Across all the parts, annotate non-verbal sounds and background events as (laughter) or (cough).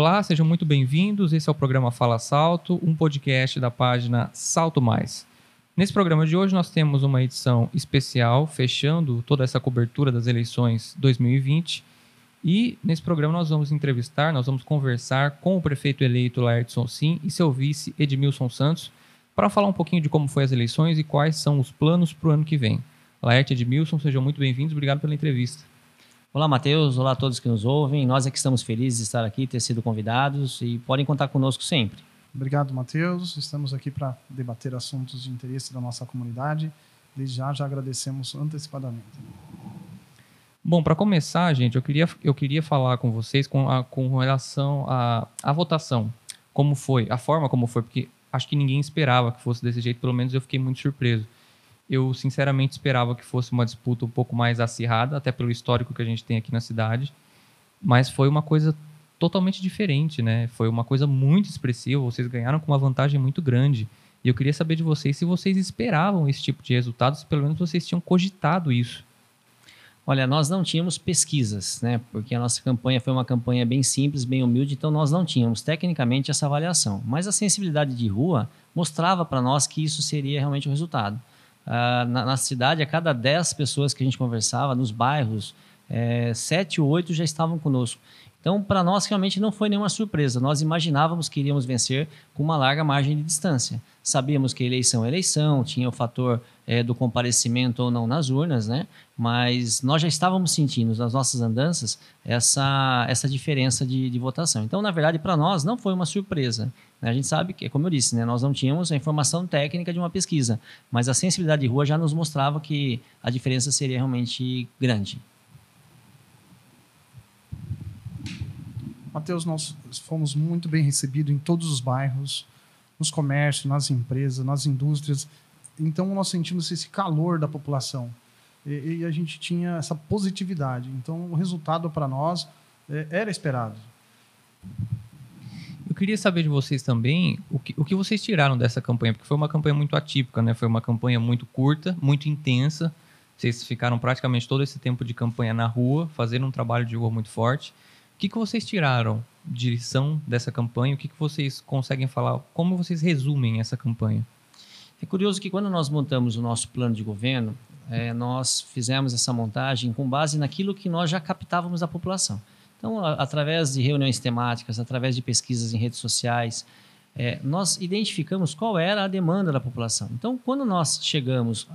Olá, sejam muito bem-vindos. Esse é o programa Fala Salto, um podcast da página Salto Mais. Nesse programa de hoje, nós temos uma edição especial, fechando toda essa cobertura das eleições 2020. E nesse programa nós vamos entrevistar, nós vamos conversar com o prefeito eleito Laertson Sim e seu vice Edmilson Santos para falar um pouquinho de como foi as eleições e quais são os planos para o ano que vem. Laerte Edmilson, sejam muito bem-vindos. Obrigado pela entrevista. Olá, Matheus. Olá a todos que nos ouvem. Nós é que estamos felizes de estar aqui, ter sido convidados e podem contar conosco sempre. Obrigado, Matheus. Estamos aqui para debater assuntos de interesse da nossa comunidade. Desde já, já agradecemos antecipadamente. Bom, para começar, gente, eu queria, eu queria falar com vocês com, a, com relação à, à votação. Como foi, a forma como foi, porque acho que ninguém esperava que fosse desse jeito, pelo menos eu fiquei muito surpreso. Eu, sinceramente, esperava que fosse uma disputa um pouco mais acirrada, até pelo histórico que a gente tem aqui na cidade. Mas foi uma coisa totalmente diferente, né? Foi uma coisa muito expressiva. Vocês ganharam com uma vantagem muito grande. E eu queria saber de vocês se vocês esperavam esse tipo de resultado, se pelo menos vocês tinham cogitado isso. Olha, nós não tínhamos pesquisas, né? Porque a nossa campanha foi uma campanha bem simples, bem humilde, então nós não tínhamos tecnicamente essa avaliação. Mas a sensibilidade de rua mostrava para nós que isso seria realmente o resultado. Uh, na, na, cidade, a cada 10 pessoas que a gente conversava, nos bairros, é, 7 ou 8 já estavam conosco. Então, para nós, realmente não foi nenhuma surpresa. Nós imaginávamos que iríamos vencer com uma larga margem de distância. Sabíamos que eleição é eleição, tinha o fator é, do comparecimento ou não nas urnas, né? Mas nós já estávamos sentindo nas nossas andanças essa, essa diferença de, de votação. Então, na verdade, para nós não foi uma surpresa. Né? A gente sabe que, como eu disse, né? nós não tínhamos a informação técnica de uma pesquisa, mas a sensibilidade de rua já nos mostrava que a diferença seria realmente grande. Mateus, nós fomos muito bem recebidos em todos os bairros, nos comércios, nas empresas, nas indústrias. Então, nós sentimos esse calor da população. E, e a gente tinha essa positividade. Então, o resultado para nós é, era esperado. Queria saber de vocês também o que, o que vocês tiraram dessa campanha, porque foi uma campanha muito atípica, né? Foi uma campanha muito curta, muito intensa. Vocês ficaram praticamente todo esse tempo de campanha na rua, fazendo um trabalho de rua muito forte que, que vocês tiraram de lição dessa campanha? O que, que vocês conseguem falar? Como vocês resumem essa campanha? É curioso que quando nós montamos o nosso plano de governo, é, nós fizemos essa montagem com base naquilo que nós já captávamos da população. Então, através de reuniões temáticas, através de pesquisas em redes sociais, é, nós identificamos qual era a demanda da população. Então, quando nós chegamos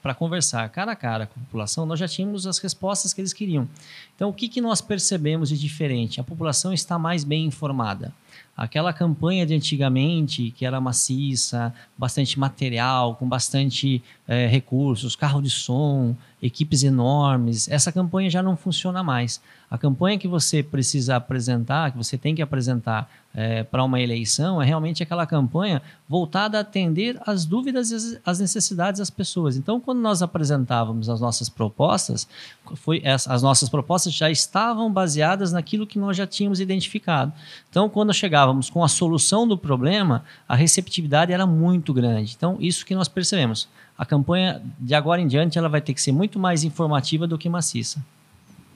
para conversar cara a cara com a população, nós já tínhamos as respostas que eles queriam. Então, o que, que nós percebemos de diferente? A população está mais bem informada. Aquela campanha de antigamente, que era maciça, bastante material, com bastante é, recursos, carro de som, equipes enormes, essa campanha já não funciona mais. A campanha que você precisa apresentar, que você tem que apresentar é, para uma eleição, é realmente aquela campanha voltada a atender as dúvidas e as necessidades das pessoas. Então, quando nós apresentávamos as nossas propostas, foi, as nossas propostas já estavam baseadas naquilo que nós já tínhamos identificado. Então, quando chegávamos com a solução do problema, a receptividade era muito grande. Então, isso que nós percebemos. A campanha, de agora em diante, ela vai ter que ser muito mais informativa do que maciça.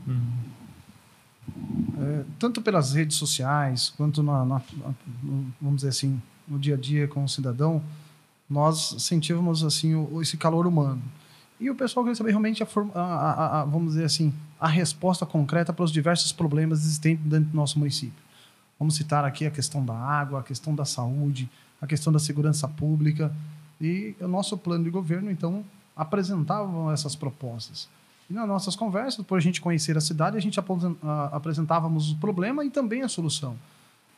Uhum. É, tanto pelas redes sociais quanto na, na, no, vamos dizer assim no dia a dia com o cidadão nós sentíamos assim o, esse calor humano. E o pessoal queria saber realmente a, a, a, vamos dizer assim a resposta concreta para os diversos problemas existentes dentro do nosso município. Vamos citar aqui a questão da água a questão da saúde a questão da segurança pública. E o nosso plano de governo então apresentava essas propostas e nas nossas conversas, por a gente conhecer a cidade, a gente apresentávamos o problema e também a solução.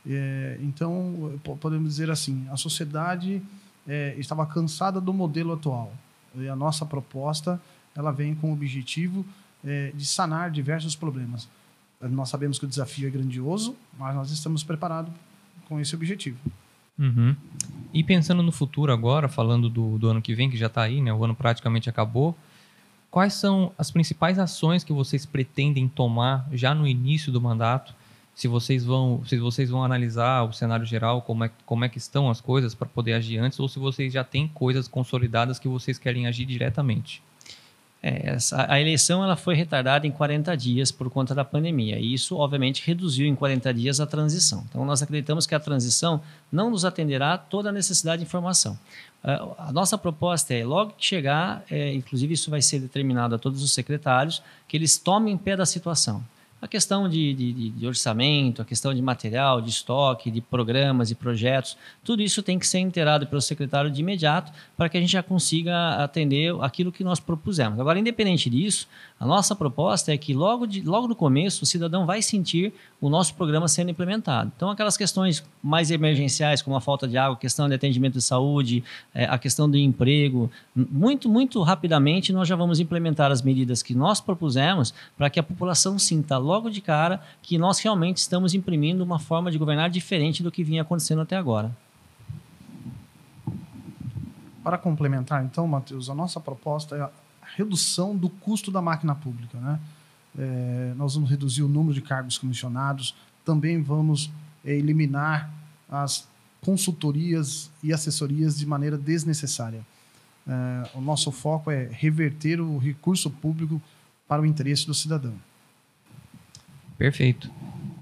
É, então, podemos dizer assim, a sociedade é, estava cansada do modelo atual. E a nossa proposta ela vem com o objetivo é, de sanar diversos problemas. Nós sabemos que o desafio é grandioso, mas nós estamos preparados com esse objetivo. Uhum. E pensando no futuro agora, falando do, do ano que vem, que já está aí, né? o ano praticamente acabou, Quais são as principais ações que vocês pretendem tomar já no início do mandato? Se vocês vão, se vocês vão analisar o cenário geral, como é, como é que estão as coisas para poder agir antes, ou se vocês já têm coisas consolidadas que vocês querem agir diretamente? É, essa, a eleição ela foi retardada em 40 dias por conta da pandemia. E isso, obviamente, reduziu em 40 dias a transição. Então, nós acreditamos que a transição não nos atenderá toda a necessidade de informação. Uh, a nossa proposta é, logo que chegar, é, inclusive isso vai ser determinado a todos os secretários, que eles tomem pé da situação. A questão de, de, de, orçamento, a questão de material, de estoque, de programas e projetos, tudo isso tem que ser inteirado pelo secretário de imediato para que a gente já consiga atender aquilo que nós propusemos. Agora, independente disso, a nossa proposta é que logo, de, logo no começo o cidadão vai sentir o nosso programa sendo implementado. Então, aquelas questões mais emergenciais, como a falta de água, questão de atendimento de saúde, é, a questão do emprego, muito, muito rapidamente nós já vamos implementar as medidas que nós propusemos para que a população sinta logo de cara que nós realmente estamos imprimindo uma forma de governar diferente do que vinha acontecendo até agora. Para complementar, então, Matheus, a nossa proposta é a redução do custo da máquina pública, né? É, nós vamos reduzir o número de cargos comissionados, também vamos é, eliminar as consultorias e assessorias de maneira desnecessária. É, o nosso foco é reverter o recurso público para o interesse do cidadão. Perfeito.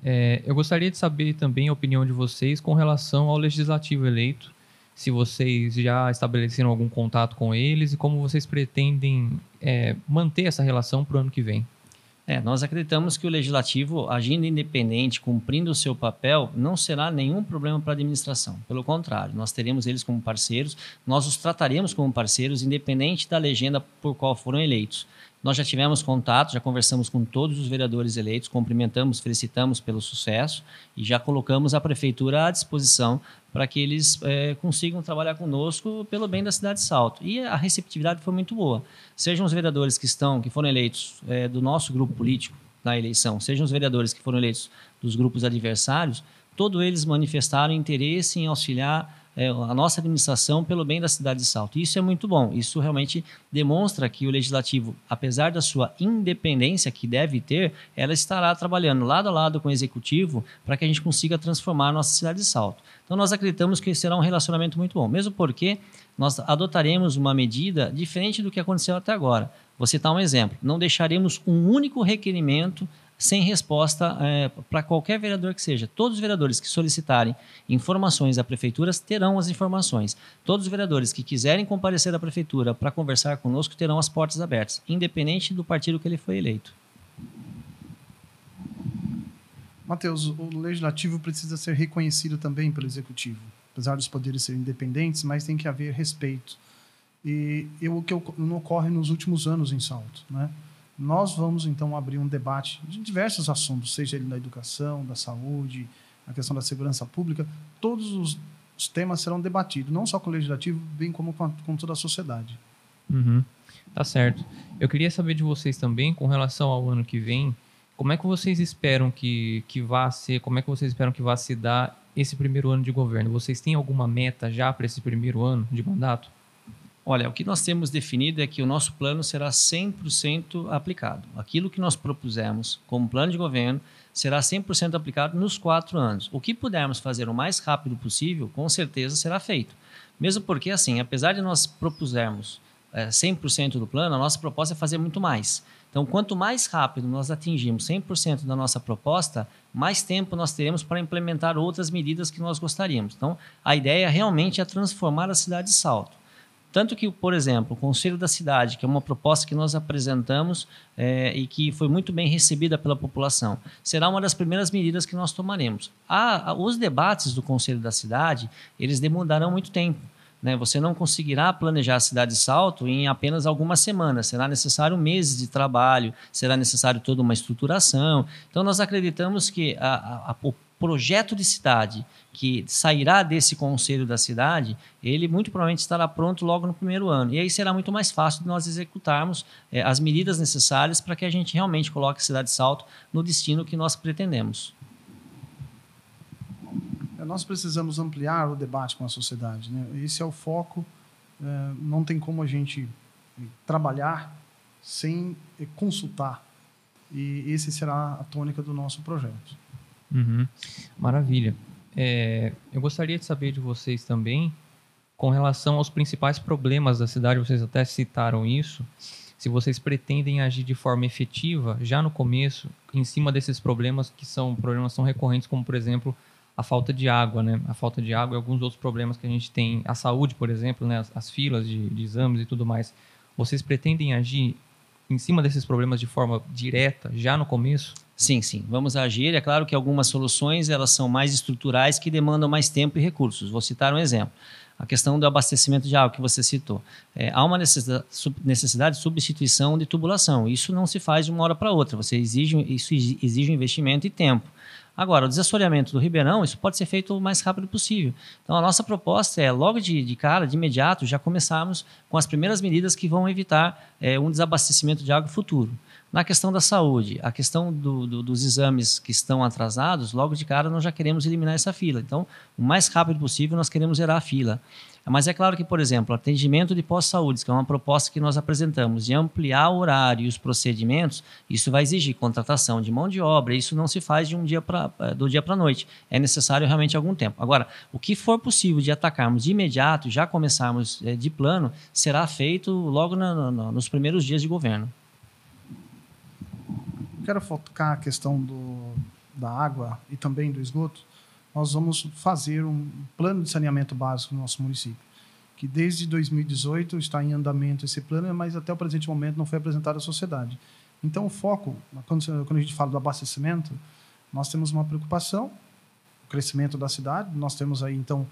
É, eu gostaria de saber também a opinião de vocês com relação ao legislativo eleito. Se vocês já estabeleceram algum contato com eles e como vocês pretendem é, manter essa relação para o ano que vem. É, nós acreditamos que o legislativo, agindo independente, cumprindo o seu papel, não será nenhum problema para a administração. Pelo contrário, nós teremos eles como parceiros, nós os trataremos como parceiros, independente da legenda por qual foram eleitos. Nós já tivemos contato, já conversamos com todos os vereadores eleitos, cumprimentamos, felicitamos pelo sucesso e já colocamos a prefeitura à disposição para que eles é, consigam trabalhar conosco pelo bem da cidade de Salto. E a receptividade foi muito boa. Sejam os vereadores que estão, que foram eleitos é, do nosso grupo político na eleição, sejam os vereadores que foram eleitos dos grupos adversários, todos eles manifestaram interesse em auxiliar é, a nossa administração pelo bem da cidade de Salto. Isso é muito bom. Isso realmente demonstra que o legislativo, apesar da sua independência que deve ter, ela estará trabalhando lado a lado com o executivo para que a gente consiga transformar a nossa cidade de Salto. Então nós acreditamos que será um relacionamento muito bom, mesmo porque nós adotaremos uma medida diferente do que aconteceu até agora. Vou citar um exemplo: não deixaremos um único requerimento sem resposta é, para qualquer vereador que seja. Todos os vereadores que solicitarem informações da prefeitura terão as informações. Todos os vereadores que quiserem comparecer à prefeitura para conversar conosco terão as portas abertas, independente do partido que ele foi eleito. Matheus, o legislativo precisa ser reconhecido também pelo executivo. Apesar dos poderes serem independentes, mas tem que haver respeito. E o que não ocorre nos últimos anos em Salto, né? Nós vamos então abrir um debate de diversos assuntos, seja ele da educação, da saúde, a questão da segurança pública, todos os, os temas serão debatidos, não só com o legislativo, bem como com, a, com toda a sociedade. Uhum. Tá certo. Eu queria saber de vocês também, com relação ao ano que vem, como é que vocês esperam que, que vá ser, como é que vocês esperam que vá se dar esse primeiro ano de governo? Vocês têm alguma meta já para esse primeiro ano de mandato? Olha, o que nós temos definido é que o nosso plano será 100% aplicado. Aquilo que nós propusemos como plano de governo será 100% aplicado nos quatro anos. O que pudermos fazer o mais rápido possível, com certeza será feito. Mesmo porque, assim, apesar de nós propusermos é, 100% do plano, a nossa proposta é fazer muito mais. Então, quanto mais rápido nós atingirmos 100% da nossa proposta, mais tempo nós teremos para implementar outras medidas que nós gostaríamos. Então, a ideia realmente é transformar a cidade de Salto. Tanto que, por exemplo, o Conselho da Cidade, que é uma proposta que nós apresentamos é, e que foi muito bem recebida pela população, será uma das primeiras medidas que nós tomaremos. A, a, os debates do Conselho da Cidade, eles demandarão muito tempo. Né? Você não conseguirá planejar a cidade de Salto em apenas algumas semanas. Será necessário meses de trabalho, será necessário toda uma estruturação. Então, nós acreditamos que a, a, o projeto de cidade que sairá desse conselho da cidade, ele muito provavelmente estará pronto logo no primeiro ano. E aí será muito mais fácil de nós executarmos é, as medidas necessárias para que a gente realmente coloque a cidade de Salto no destino que nós pretendemos. É, nós precisamos ampliar o debate com a sociedade. Né? Esse é o foco. É, não tem como a gente trabalhar sem consultar. E esse será a tônica do nosso projeto. Uhum. Maravilha. É, eu gostaria de saber de vocês também, com relação aos principais problemas da cidade, vocês até citaram isso, se vocês pretendem agir de forma efetiva já no começo, em cima desses problemas que são problemas são recorrentes, como por exemplo a falta de água, né? A falta de água e alguns outros problemas que a gente tem, a saúde, por exemplo, né? As, as filas de, de exames e tudo mais. Vocês pretendem agir em cima desses problemas de forma direta já no começo? Sim, sim. Vamos agir. É claro que algumas soluções elas são mais estruturais que demandam mais tempo e recursos. Vou citar um exemplo. A questão do abastecimento de água que você citou. É, há uma necessidade de substituição de tubulação. Isso não se faz de uma hora para outra. Você exige, isso exige investimento e tempo. Agora, o desassoreamento do Ribeirão, isso pode ser feito o mais rápido possível. Então, a nossa proposta é, logo de, de cara, de imediato, já começarmos com as primeiras medidas que vão evitar é, um desabastecimento de água futuro. Na questão da saúde, a questão do, do, dos exames que estão atrasados, logo de cara nós já queremos eliminar essa fila. Então, o mais rápido possível nós queremos zerar a fila. Mas é claro que, por exemplo, atendimento de pós-saúde, que é uma proposta que nós apresentamos, de ampliar o horário e os procedimentos, isso vai exigir contratação de mão de obra, isso não se faz de um dia pra, eh, do dia para a noite. É necessário realmente algum tempo. Agora, o que for possível de atacarmos de imediato, já começarmos é, de plano, será feito logo na, na, nos primeiros dias de governo quero focar a questão do, da água e também do esgoto, nós vamos fazer um plano de saneamento básico no nosso município, que desde 2018 está em andamento esse plano, mas até o presente momento não foi apresentado à sociedade. Então, o foco, quando, a gente fala do abastecimento, nós temos uma preocupação, o crescimento da cidade, nós temos aí, então,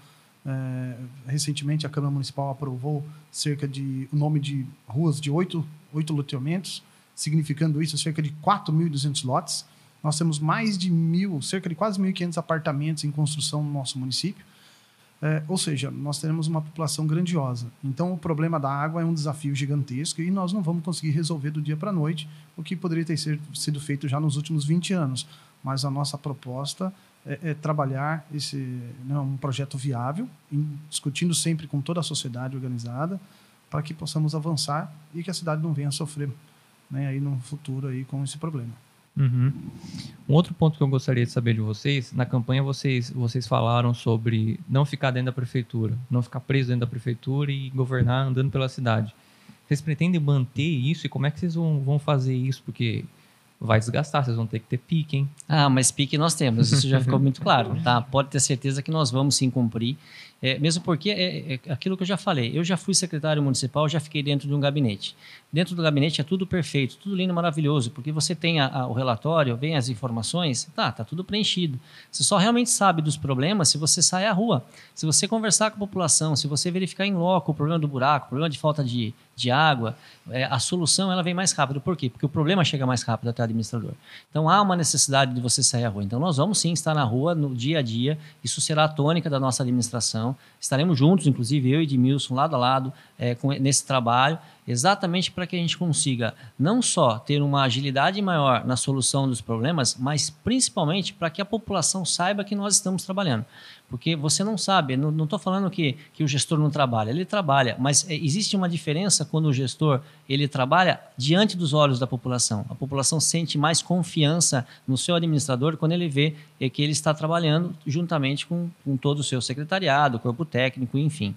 é, recentemente a Câmara Municipal aprovou cerca de o nome de ruas de oito, oito loteamentos, significando isso cerca de 4.200 lotes. Nós temos mais de mil, cerca de quase 1.500 apartamentos em construção no nosso município. É, ou seja, nós teremos uma população grandiosa. Então, o problema da água é um desafio gigantesco e nós não vamos conseguir resolver do dia para a noite, o que poderia ter sido feito já nos últimos 20 anos. Mas a nossa proposta é, é trabalhar esse né, um projeto viável, em, discutindo sempre com toda a sociedade organizada, para que possamos avançar e que a cidade não venha a sofrer né, aí no futuro aí com esse problema. Uhum. Um outro ponto que eu gostaria de saber de vocês, na campanha vocês, vocês falaram sobre não ficar dentro da prefeitura, não ficar preso dentro da prefeitura e governar andando pela cidade. Vocês pretendem manter isso e como é que vocês vão, vão fazer isso? Porque vai desgastar, vocês vão ter que ter pique, hein? Ah, mas pique nós temos, isso já ficou (laughs) muito claro, tá? Pode ter certeza que nós vamos sim cumprir, é, mesmo porque é, é, aquilo que eu já falei, eu já fui secretário municipal, já fiquei dentro de um gabinete. Dentro do gabinete é tudo perfeito, tudo lindo, maravilhoso, porque você tem a, a, o relatório, vem as informações, tá, tá tudo preenchido. Você só realmente sabe dos problemas se você sai à rua, se você conversar com a população, se você verificar em loco o problema do buraco, o problema de falta de, de água, é, a solução ela vem mais rápido. Por quê? Porque o problema chega mais rápido até o administrador. Então há uma necessidade de você sair à rua. Então nós vamos sim estar na rua no dia a dia, isso será a tônica da nossa administração. Estaremos juntos, inclusive eu e Edmilson, lado a lado, é, com, nesse trabalho, exatamente para que a gente consiga não só ter uma agilidade maior na solução dos problemas, mas principalmente para que a população saiba que nós estamos trabalhando. Porque você não sabe, não estou falando que, que o gestor não trabalha, ele trabalha, mas é, existe uma diferença quando o gestor ele trabalha diante dos olhos da população. A população sente mais confiança no seu administrador quando ele vê é, que ele está trabalhando juntamente com, com todo o seu secretariado, corpo técnico, enfim.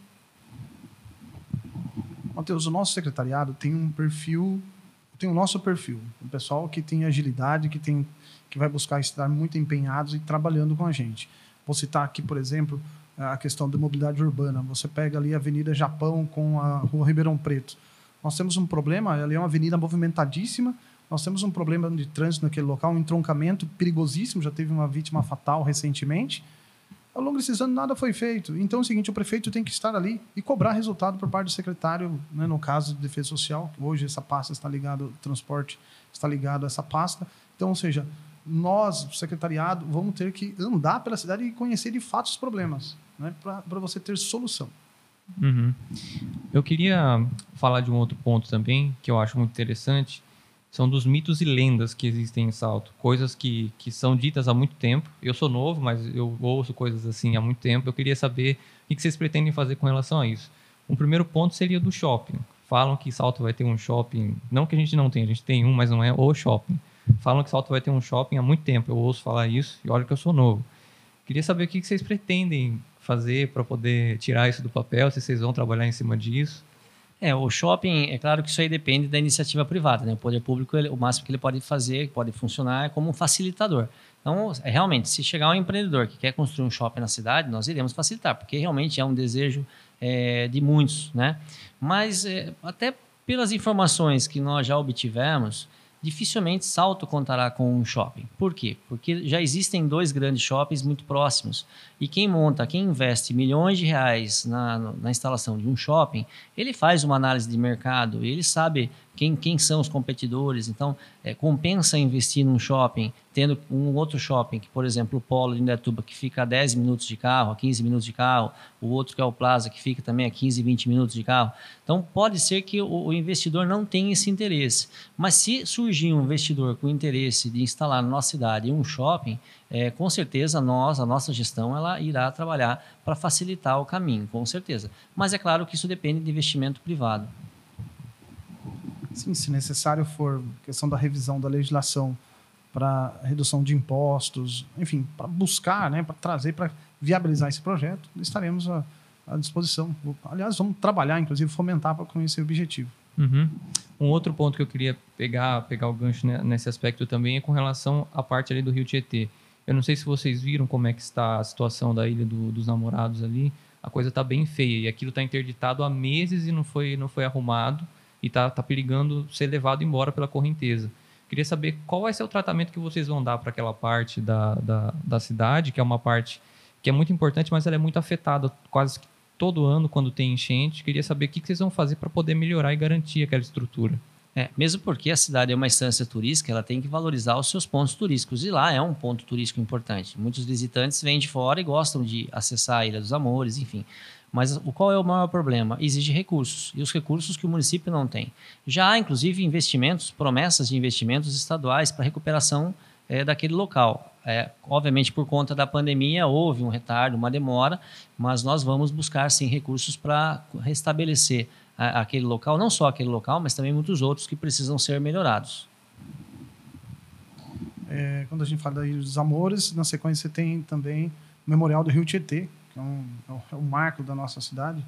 Matheus, o nosso secretariado tem um perfil, tem o nosso perfil, um pessoal que tem agilidade, que tem que vai buscar estar muito empenhados e trabalhando com a gente. Vou citar aqui, por exemplo, a questão da mobilidade urbana. Você pega ali a Avenida Japão com a Rua Ribeirão Preto. Nós temos um problema, ali é uma avenida movimentadíssima, nós temos um problema de trânsito naquele local, um entroncamento perigosíssimo, já teve uma vítima fatal recentemente. Ao longo desses anos, nada foi feito. Então, é o seguinte: o prefeito tem que estar ali e cobrar resultado por parte do secretário, né, no caso de Defesa Social. Hoje, essa pasta está ligada, o transporte está ligado a essa pasta. Então, ou seja, nós, secretariado, vamos ter que andar pela cidade e conhecer de fato os problemas, né, para você ter solução. Uhum. Eu queria falar de um outro ponto também, que eu acho muito interessante, são dos mitos e lendas que existem em Salto. Coisas que, que são ditas há muito tempo. Eu sou novo, mas eu ouço coisas assim há muito tempo. Eu queria saber o que vocês pretendem fazer com relação a isso. Um primeiro ponto seria do shopping. Falam que Salto vai ter um shopping, não que a gente não tenha, a gente tem um, mas não é o shopping. Falam que Salto vai ter um shopping há muito tempo. Eu ouço falar isso e olha que eu sou novo. Queria saber o que vocês pretendem fazer para poder tirar isso do papel, se vocês vão trabalhar em cima disso. É, o shopping, é claro que isso aí depende da iniciativa privada, né? O poder público, ele, o máximo que ele pode fazer, pode funcionar é como um facilitador. Então, é, realmente, se chegar um empreendedor que quer construir um shopping na cidade, nós iremos facilitar, porque realmente é um desejo é, de muitos, né? Mas é, até pelas informações que nós já obtivemos, dificilmente Salto contará com um shopping. Por quê? Porque já existem dois grandes shoppings muito próximos. E quem monta, quem investe milhões de reais na, na instalação de um shopping, ele faz uma análise de mercado, ele sabe quem, quem são os competidores. Então, é, compensa investir num shopping, tendo um outro shopping, que, por exemplo, o Polo de Indaiatuba, que fica a 10 minutos de carro, a 15 minutos de carro, o outro que é o Plaza, que fica também a 15, 20 minutos de carro. Então, pode ser que o, o investidor não tenha esse interesse. Mas se surgir um investidor com interesse de instalar na nossa cidade um shopping, é, com certeza nós, a nossa gestão, ela irá trabalhar para facilitar o caminho, com certeza. Mas é claro que isso depende de investimento privado. Sim, se necessário for questão da revisão da legislação para redução de impostos, enfim, para buscar, né, para trazer, para viabilizar esse projeto, estaremos à, à, disposição. Aliás, vamos trabalhar, inclusive, fomentar para com esse objetivo. Uhum. Um outro ponto que eu queria pegar, pegar o gancho nesse aspecto também é com relação à parte ali do Rio Tietê. Eu não sei se vocês viram como é que está a situação da Ilha do, dos Namorados ali. A coisa está bem feia e aquilo está interditado há meses e não foi, não foi arrumado e está tá perigando ser levado embora pela correnteza. Queria saber qual vai ser o tratamento que vocês vão dar para aquela parte da, da, da, cidade, que é uma parte que é muito importante, mas ela é muito afetada quase todo ano quando tem enchente. Queria saber o que, que vocês vão fazer para poder melhorar e garantir aquela estrutura. É, mesmo porque a cidade é uma instância turística, ela tem que valorizar os seus pontos turísticos. E lá é um ponto turístico importante. Muitos visitantes vêm de fora e gostam de acessar a Ilha dos Amores, enfim. Mas o qual é o maior problema? Exige recursos, e os recursos que o município não tem. Já há, inclusive, investimentos, promessas de investimentos estaduais para recuperação é, daquele local. É, obviamente, por conta da pandemia, houve um retardo, uma demora, mas nós vamos buscar, sim, recursos para restabelecer aquele local, não só aquele local, mas também muitos outros que precisam ser melhorados. É, quando a gente fala dos Amores, na sequência tem também o Memorial do Rio Tietê, que é um, é um marco da nossa cidade,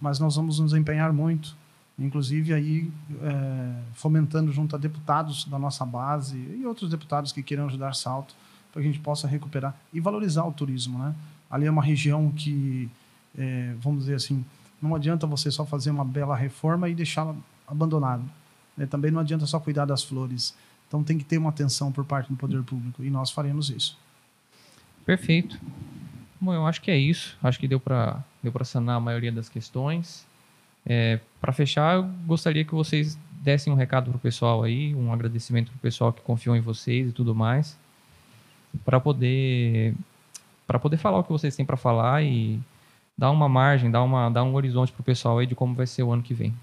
mas nós vamos nos empenhar muito, inclusive aí é, fomentando junto a deputados da nossa base e outros deputados que queiram ajudar Salto, para que a gente possa recuperar e valorizar o turismo, né? Ali é uma região que, é, vamos dizer assim, não adianta você só fazer uma bela reforma e deixá-la abandonada. Né? Também não adianta só cuidar das flores. Então tem que ter uma atenção por parte do poder público e nós faremos isso. Perfeito. Bom, eu acho que é isso. Acho que deu para deu para sanar a maioria das questões. É, para fechar, eu gostaria que vocês dessem um recado para o pessoal aí, um agradecimento para o pessoal que confiou em vocês e tudo mais, para poder para poder falar o que vocês têm para falar e dar uma margem, dar, uma, dar um horizonte para o pessoal aí de como vai ser o ano que vem.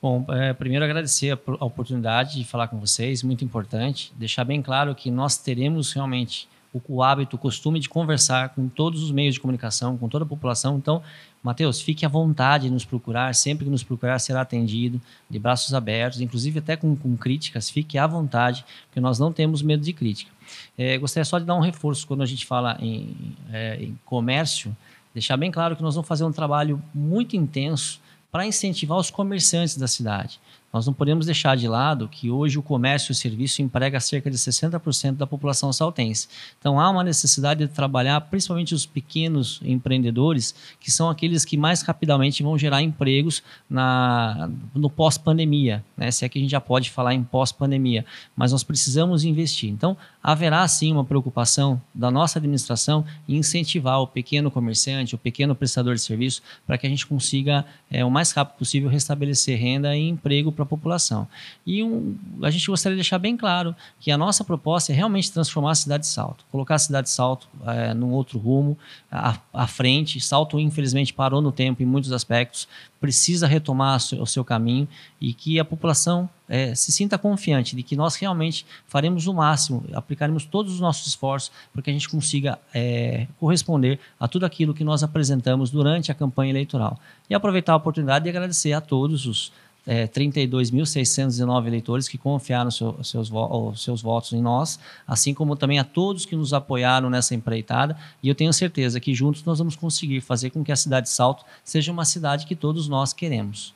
Bom, é, primeiro agradecer a, a, oportunidade de falar com vocês, muito importante. Deixar bem claro que nós teremos realmente o, o, hábito, o costume de conversar com todos os meios de comunicação, com toda a população. Então, Matheus, fique à vontade de nos procurar, sempre que nos procurar será atendido, de braços abertos, inclusive até com, com críticas, fique à vontade, porque nós não temos medo de crítica. É, gostaria só de dar um reforço quando a gente fala em, é, em comércio, deixar bem claro que nós vamos fazer um trabalho muito intenso para incentivar os comerciantes da cidade. Nós não podemos deixar de lado que hoje o comércio e o serviço emprega cerca de 60% da população saltense. Então há uma necessidade de trabalhar principalmente os pequenos empreendedores, que são aqueles que mais rapidamente vão gerar empregos na, no pós-pandemia, né? se é que a gente já pode falar em pós-pandemia, mas nós precisamos investir. Então haverá sim uma preocupação da nossa administração em incentivar o pequeno comerciante, o pequeno prestador de serviço, para que a gente consiga é, o mais rápido possível restabelecer renda e emprego para para a população. E um, a gente gostaria de deixar bem claro que a nossa proposta é realmente transformar a cidade de Salto, colocar a cidade de Salto é, num outro rumo, à, à, frente. Salto, infelizmente, parou no tempo em muitos aspectos, precisa retomar o seu, caminho e que a população é, se sinta confiante de que nós realmente faremos o máximo, aplicaremos todos os nossos esforços para que a gente consiga é, corresponder a tudo aquilo que nós apresentamos durante a campanha eleitoral. E aproveitar a oportunidade de agradecer a todos os é, 32.619 eleitores que confiaram seu, seus, seus votos em nós, assim como também a todos que nos apoiaram nessa empreitada. E eu tenho certeza que juntos nós vamos conseguir fazer com que a cidade de Salto seja uma cidade que todos nós queremos.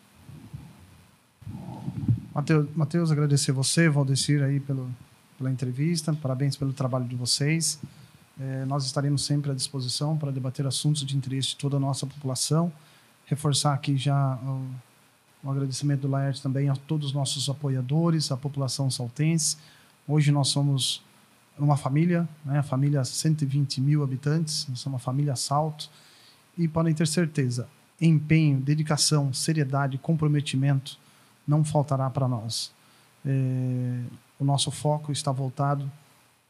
Matheus, agradecer você, Valdecir, aí pelo, pela entrevista. Parabéns pelo trabalho de vocês. É, nós estaremos sempre à disposição para debater assuntos de interesse de toda a nossa população. Reforçar aqui já o agradecimento do Laerte também a todos os nossos apoiadores, a população saltense. Hoje nós somos uma família, né? a família 120 mil habitantes, nós somos uma família Salto. E podem ter certeza, empenho, dedicação, seriedade, comprometimento não faltará para nós. É, o nosso foco está voltado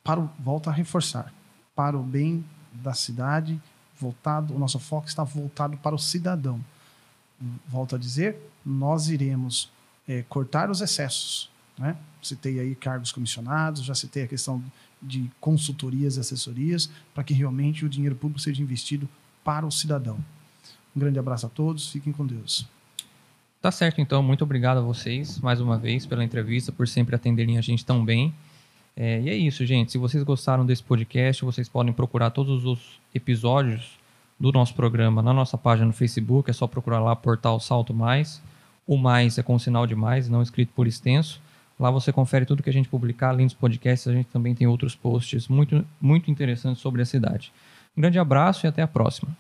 para o, volta a reforçar, para o bem da cidade, voltado, o nosso foco está voltado para o cidadão. Volto a dizer, nós iremos é, cortar os excessos, né? Citei aí cargos comissionados, já citei a questão de consultorias e assessorias, para que realmente o dinheiro público seja investido para o cidadão. Um grande abraço a todos, fiquem com Deus. Tá certo, então. Muito obrigado a vocês, mais uma vez, pela entrevista, por sempre atenderem a gente tão bem. É, e é isso, gente. Se vocês gostaram desse podcast, vocês podem procurar todos os episódios do nosso programa na nossa página no Facebook. É só procurar lá Portal Salto Mais. O mais é com sinal de mais, não escrito por extenso. Lá você confere tudo que a gente publicar, além dos podcasts, a gente também tem outros posts muito, muito interessantes sobre a cidade. Um grande abraço e até a próxima.